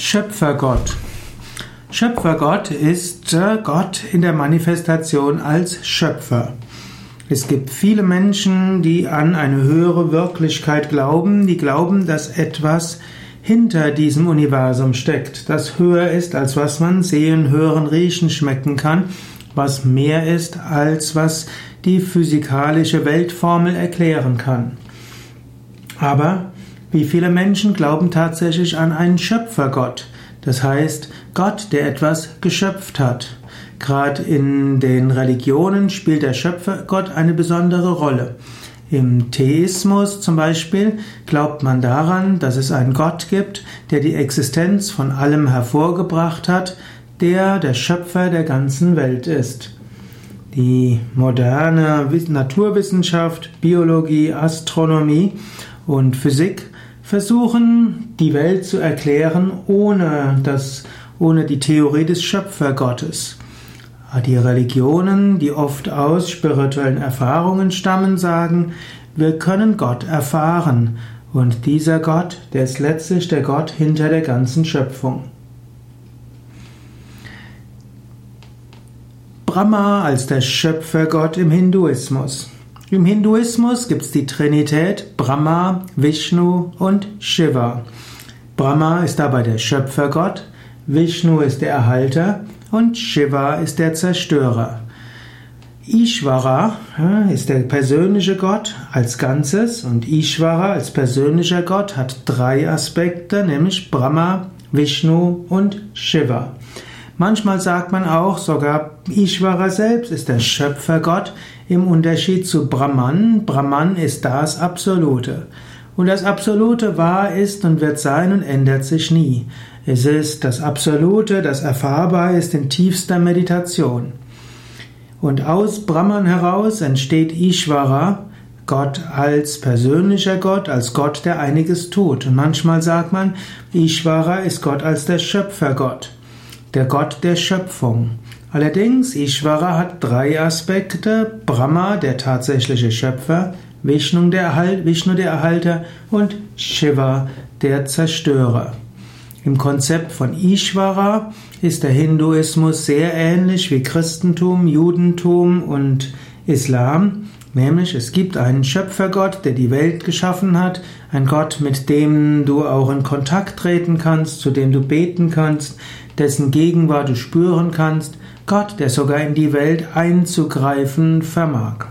Schöpfergott. Schöpfergott ist äh, Gott in der Manifestation als Schöpfer. Es gibt viele Menschen, die an eine höhere Wirklichkeit glauben, die glauben, dass etwas hinter diesem Universum steckt, das höher ist, als was man sehen, hören, riechen, schmecken kann, was mehr ist, als was die physikalische Weltformel erklären kann. Aber wie viele Menschen glauben tatsächlich an einen Schöpfergott? Das heißt, Gott, der etwas geschöpft hat. Gerade in den Religionen spielt der Schöpfergott eine besondere Rolle. Im Theismus zum Beispiel glaubt man daran, dass es einen Gott gibt, der die Existenz von allem hervorgebracht hat, der der Schöpfer der ganzen Welt ist. Die moderne Naturwissenschaft, Biologie, Astronomie und Physik versuchen, die Welt zu erklären, ohne das, ohne die Theorie des Schöpfergottes. Die Religionen, die oft aus spirituellen Erfahrungen stammen, sagen, wir können Gott erfahren. Und dieser Gott, der ist letztlich der Gott hinter der ganzen Schöpfung. Brahma als der Schöpfergott im Hinduismus. Im Hinduismus gibt es die Trinität Brahma, Vishnu und Shiva. Brahma ist dabei der Schöpfergott, Vishnu ist der Erhalter und Shiva ist der Zerstörer. Ishvara ist der persönliche Gott als Ganzes und Ishvara als persönlicher Gott hat drei Aspekte, nämlich Brahma, Vishnu und Shiva. Manchmal sagt man auch, sogar Ishvara selbst ist der Schöpfergott im Unterschied zu Brahman. Brahman ist das Absolute. Und das Absolute wahr ist und wird sein und ändert sich nie. Es ist das Absolute, das erfahrbar ist in tiefster Meditation. Und aus Brahman heraus entsteht Ishvara, Gott als persönlicher Gott, als Gott, der einiges tut. Und manchmal sagt man, Ishvara ist Gott als der Schöpfergott der Gott der Schöpfung. Allerdings, Ishvara hat drei Aspekte. Brahma, der tatsächliche Schöpfer, Vishnu der, Erhalt, Vishnu, der Erhalter und Shiva, der Zerstörer. Im Konzept von Ishvara ist der Hinduismus sehr ähnlich wie Christentum, Judentum und Islam. Nämlich es gibt einen Schöpfergott, der die Welt geschaffen hat, ein Gott, mit dem du auch in Kontakt treten kannst, zu dem du beten kannst, dessen Gegenwart du spüren kannst, Gott, der sogar in die Welt einzugreifen vermag.